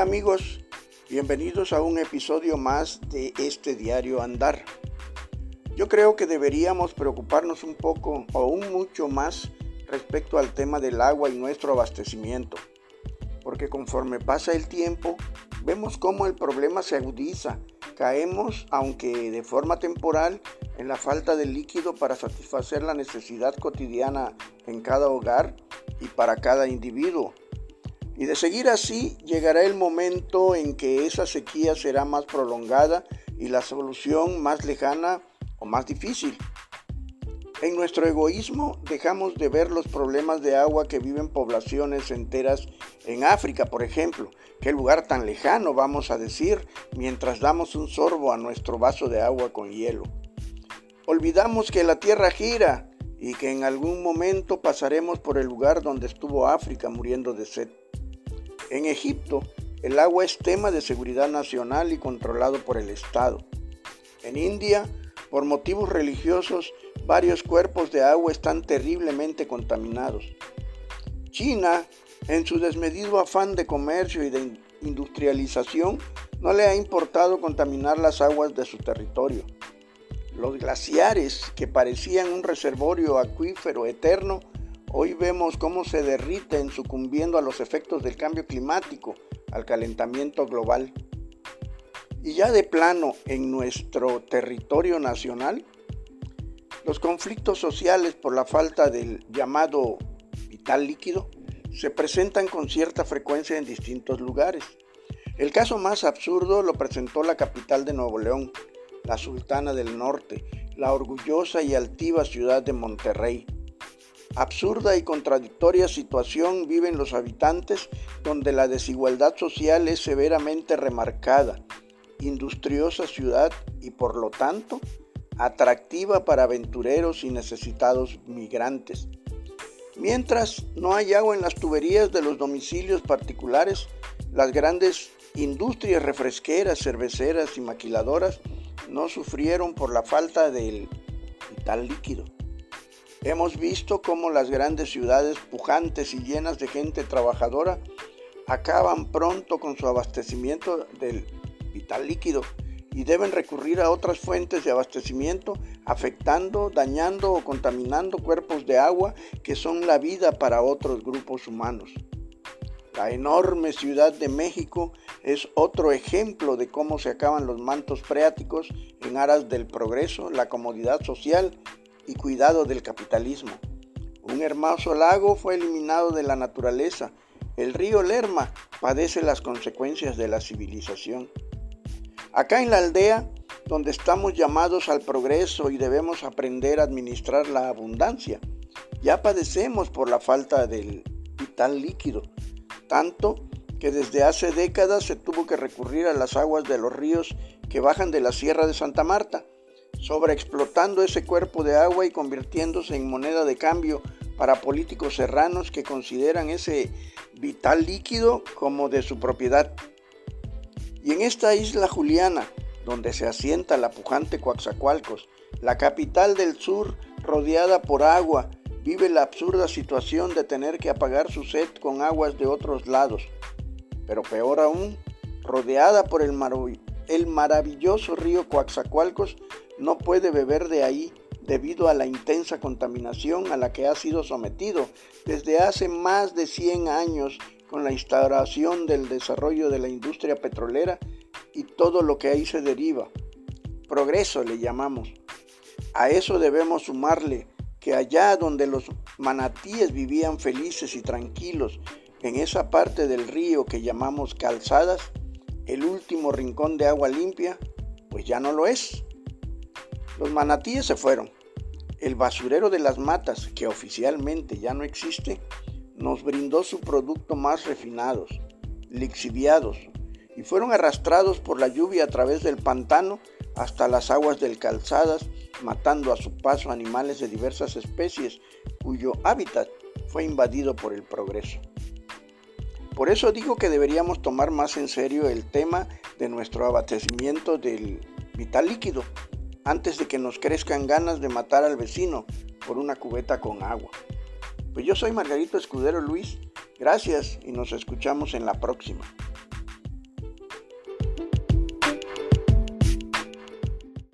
Hola amigos, bienvenidos a un episodio más de este diario Andar. Yo creo que deberíamos preocuparnos un poco o un mucho más respecto al tema del agua y nuestro abastecimiento, porque conforme pasa el tiempo, vemos cómo el problema se agudiza, caemos, aunque de forma temporal, en la falta de líquido para satisfacer la necesidad cotidiana en cada hogar y para cada individuo y de seguir así, llegará el momento en que esa sequía será más prolongada y la solución más lejana o más difícil. En nuestro egoísmo dejamos de ver los problemas de agua que viven poblaciones enteras en África, por ejemplo. Qué lugar tan lejano, vamos a decir, mientras damos un sorbo a nuestro vaso de agua con hielo. Olvidamos que la Tierra gira y que en algún momento pasaremos por el lugar donde estuvo África muriendo de sed. En Egipto, el agua es tema de seguridad nacional y controlado por el Estado. En India, por motivos religiosos, varios cuerpos de agua están terriblemente contaminados. China, en su desmedido afán de comercio y de industrialización, no le ha importado contaminar las aguas de su territorio. Los glaciares, que parecían un reservorio acuífero eterno, Hoy vemos cómo se derriten sucumbiendo a los efectos del cambio climático, al calentamiento global. Y ya de plano en nuestro territorio nacional, los conflictos sociales por la falta del llamado vital líquido se presentan con cierta frecuencia en distintos lugares. El caso más absurdo lo presentó la capital de Nuevo León, la Sultana del Norte, la orgullosa y altiva ciudad de Monterrey, Absurda y contradictoria situación viven los habitantes donde la desigualdad social es severamente remarcada, industriosa ciudad y por lo tanto atractiva para aventureros y necesitados migrantes. Mientras no hay agua en las tuberías de los domicilios particulares, las grandes industrias refresqueras, cerveceras y maquiladoras no sufrieron por la falta del vital líquido. Hemos visto cómo las grandes ciudades pujantes y llenas de gente trabajadora acaban pronto con su abastecimiento del vital líquido y deben recurrir a otras fuentes de abastecimiento afectando, dañando o contaminando cuerpos de agua que son la vida para otros grupos humanos. La enorme Ciudad de México es otro ejemplo de cómo se acaban los mantos freáticos en aras del progreso, la comodidad social y cuidado del capitalismo. Un hermoso lago fue eliminado de la naturaleza. El río Lerma padece las consecuencias de la civilización. Acá en la aldea, donde estamos llamados al progreso y debemos aprender a administrar la abundancia, ya padecemos por la falta del vital líquido, tanto que desde hace décadas se tuvo que recurrir a las aguas de los ríos que bajan de la Sierra de Santa Marta sobreexplotando ese cuerpo de agua y convirtiéndose en moneda de cambio para políticos serranos que consideran ese vital líquido como de su propiedad. Y en esta isla Juliana, donde se asienta la pujante Coaxacualcos, la capital del sur rodeada por agua, vive la absurda situación de tener que apagar su sed con aguas de otros lados. Pero peor aún, rodeada por el, el maravilloso río Coaxacualcos, no puede beber de ahí debido a la intensa contaminación a la que ha sido sometido desde hace más de 100 años con la instauración del desarrollo de la industria petrolera y todo lo que ahí se deriva. Progreso le llamamos. A eso debemos sumarle que allá donde los manatíes vivían felices y tranquilos, en esa parte del río que llamamos calzadas, el último rincón de agua limpia, pues ya no lo es. Los manatíes se fueron. El basurero de las matas, que oficialmente ya no existe, nos brindó su producto más refinados, lixiviados, y fueron arrastrados por la lluvia a través del pantano hasta las aguas del calzadas, matando a su paso animales de diversas especies cuyo hábitat fue invadido por el progreso. Por eso digo que deberíamos tomar más en serio el tema de nuestro abastecimiento del vital líquido antes de que nos crezcan ganas de matar al vecino por una cubeta con agua. Pues yo soy Margarito Escudero Luis, gracias y nos escuchamos en la próxima.